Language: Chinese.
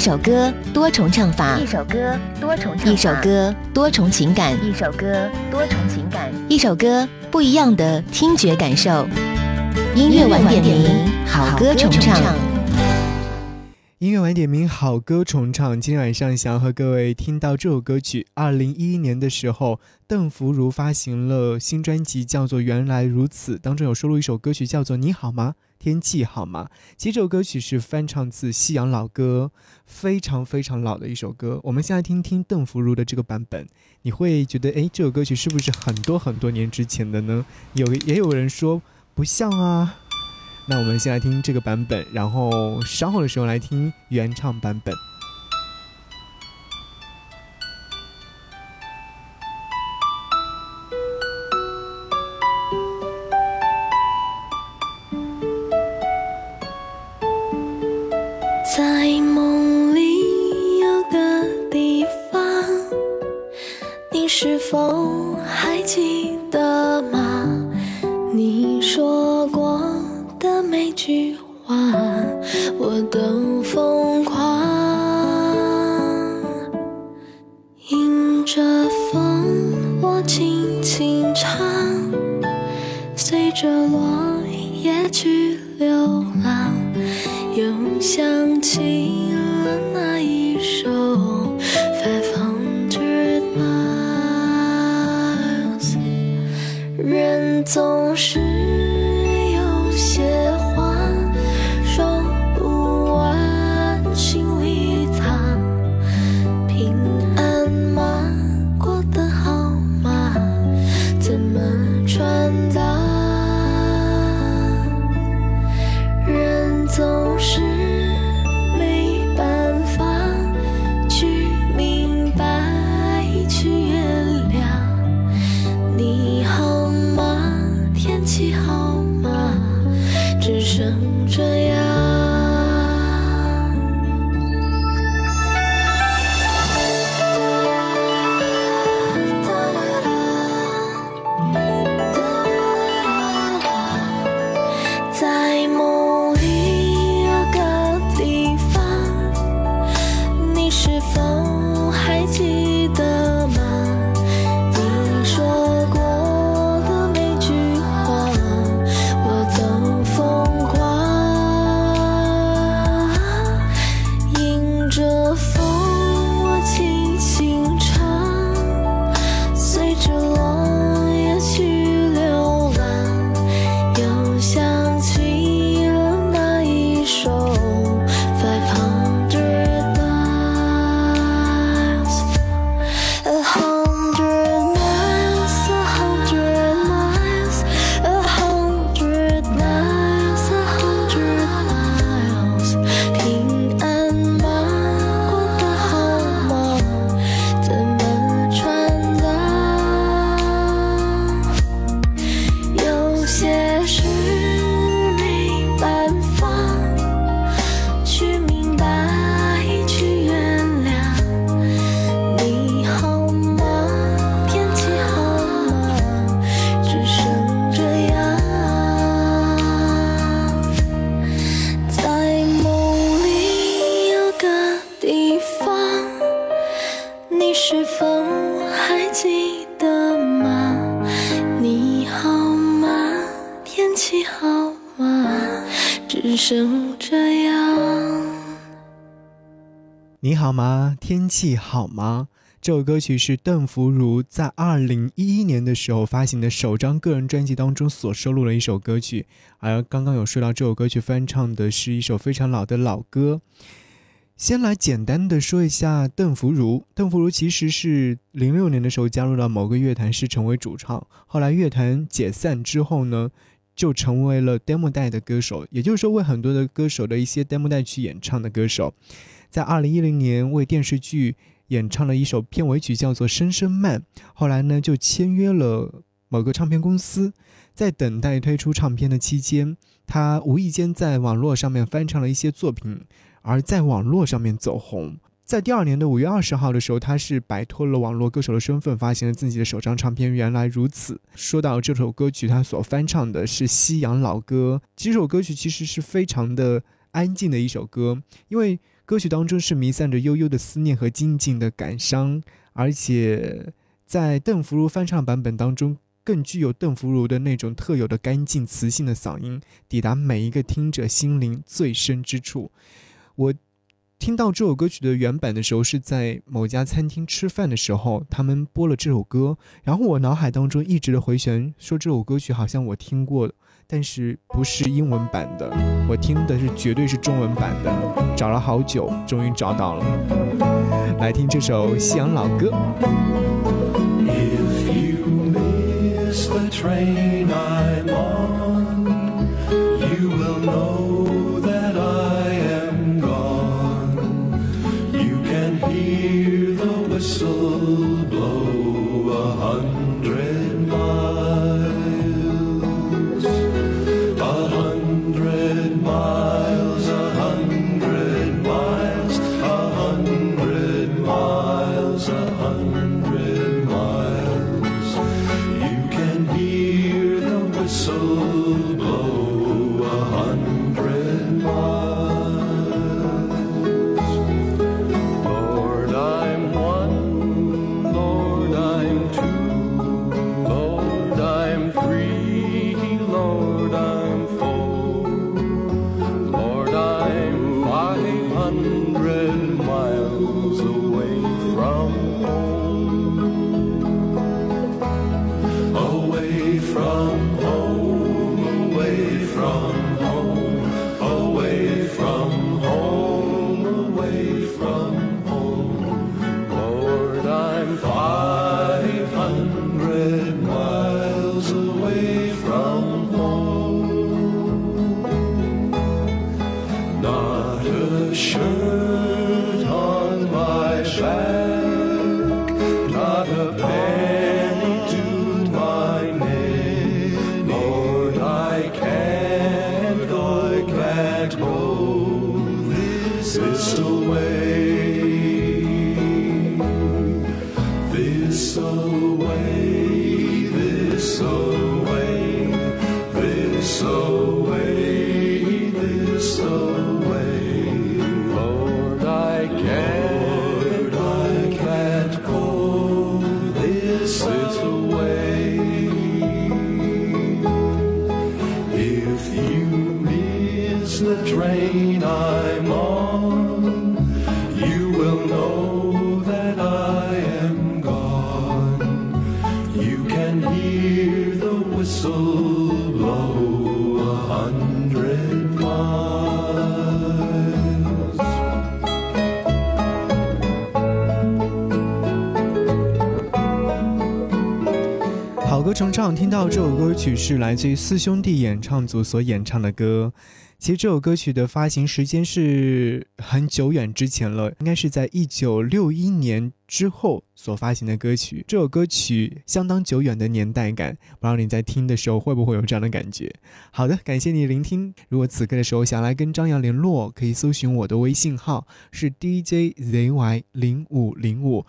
一首歌多重唱法，一首歌多重唱法，一首歌多重情感，一首歌多重情感，一首歌不一样的听觉感受。音乐晚点名，好歌重唱。音乐晚点名，好歌重唱。今天晚上想要和各位听到这首歌曲。二零一一年的时候，邓福如发行了新专辑，叫做《原来如此》，当中有收录一首歌曲，叫做《你好吗？天气好吗？》其实这首歌曲是翻唱自西洋老歌，非常非常老的一首歌。我们先来听听邓福如的这个版本，你会觉得，哎，这首歌曲是不是很多很多年之前的呢？有也有人说不像啊。那我们先来听这个版本，然后稍后的时候来听原唱版本。是否还记得吗？你说过的每句话，我都疯狂。迎着风，我轻轻唱，随着落叶去流浪。又想起总是好吗？只剩这样。生这样。你好吗？天气好吗？这首歌曲是邓福如在二零一一年的时候发行的首张个人专辑当中所收录的一首歌曲。而刚刚有说到，这首歌曲翻唱的是一首非常老的老歌。先来简单的说一下邓福如。邓福如其实是零六年的时候加入了某个乐团，是成为主唱。后来乐团解散之后呢，就成为了 demo 带的歌手，也就是说为很多的歌手的一些 demo 带去演唱的歌手。在二零一零年为电视剧演唱了一首片尾曲，叫做《声声慢》。后来呢，就签约了某个唱片公司。在等待推出唱片的期间，他无意间在网络上面翻唱了一些作品，而在网络上面走红。在第二年的五月二十号的时候，他是摆脱了网络歌手的身份，发行了自己的首张唱片《原来如此》。说到这首歌曲，他所翻唱的是西洋老歌。这首歌曲其实是非常的安静的一首歌，因为歌曲当中是弥散着悠悠的思念和静静的感伤，而且在邓福如翻唱版本当中，更具有邓福如的那种特有的干净磁性的嗓音，抵达每一个听者心灵最深之处。我。听到这首歌曲的原版的时候，是在某家餐厅吃饭的时候，他们播了这首歌，然后我脑海当中一直的回旋，说这首歌曲好像我听过，但是不是英文版的，我听的是绝对是中文版的，找了好久，终于找到了，来听这首西洋老歌。so glow. Not a shirt on my back, not a penny to my name. Lord, I can't I can't home. This is way. 歌。重唱听到这首歌曲是来自于四兄弟演唱组所演唱的歌。其实这首歌曲的发行时间是很久远之前了，应该是在一九六一年之后所发行的歌曲。这首歌曲相当久远的年代感，不知道你在听的时候会不会有这样的感觉？好的，感谢你聆听。如果此刻的时候想来跟张扬联络，可以搜寻我的微信号是 DJZY 零五零五。